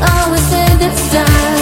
always in the stars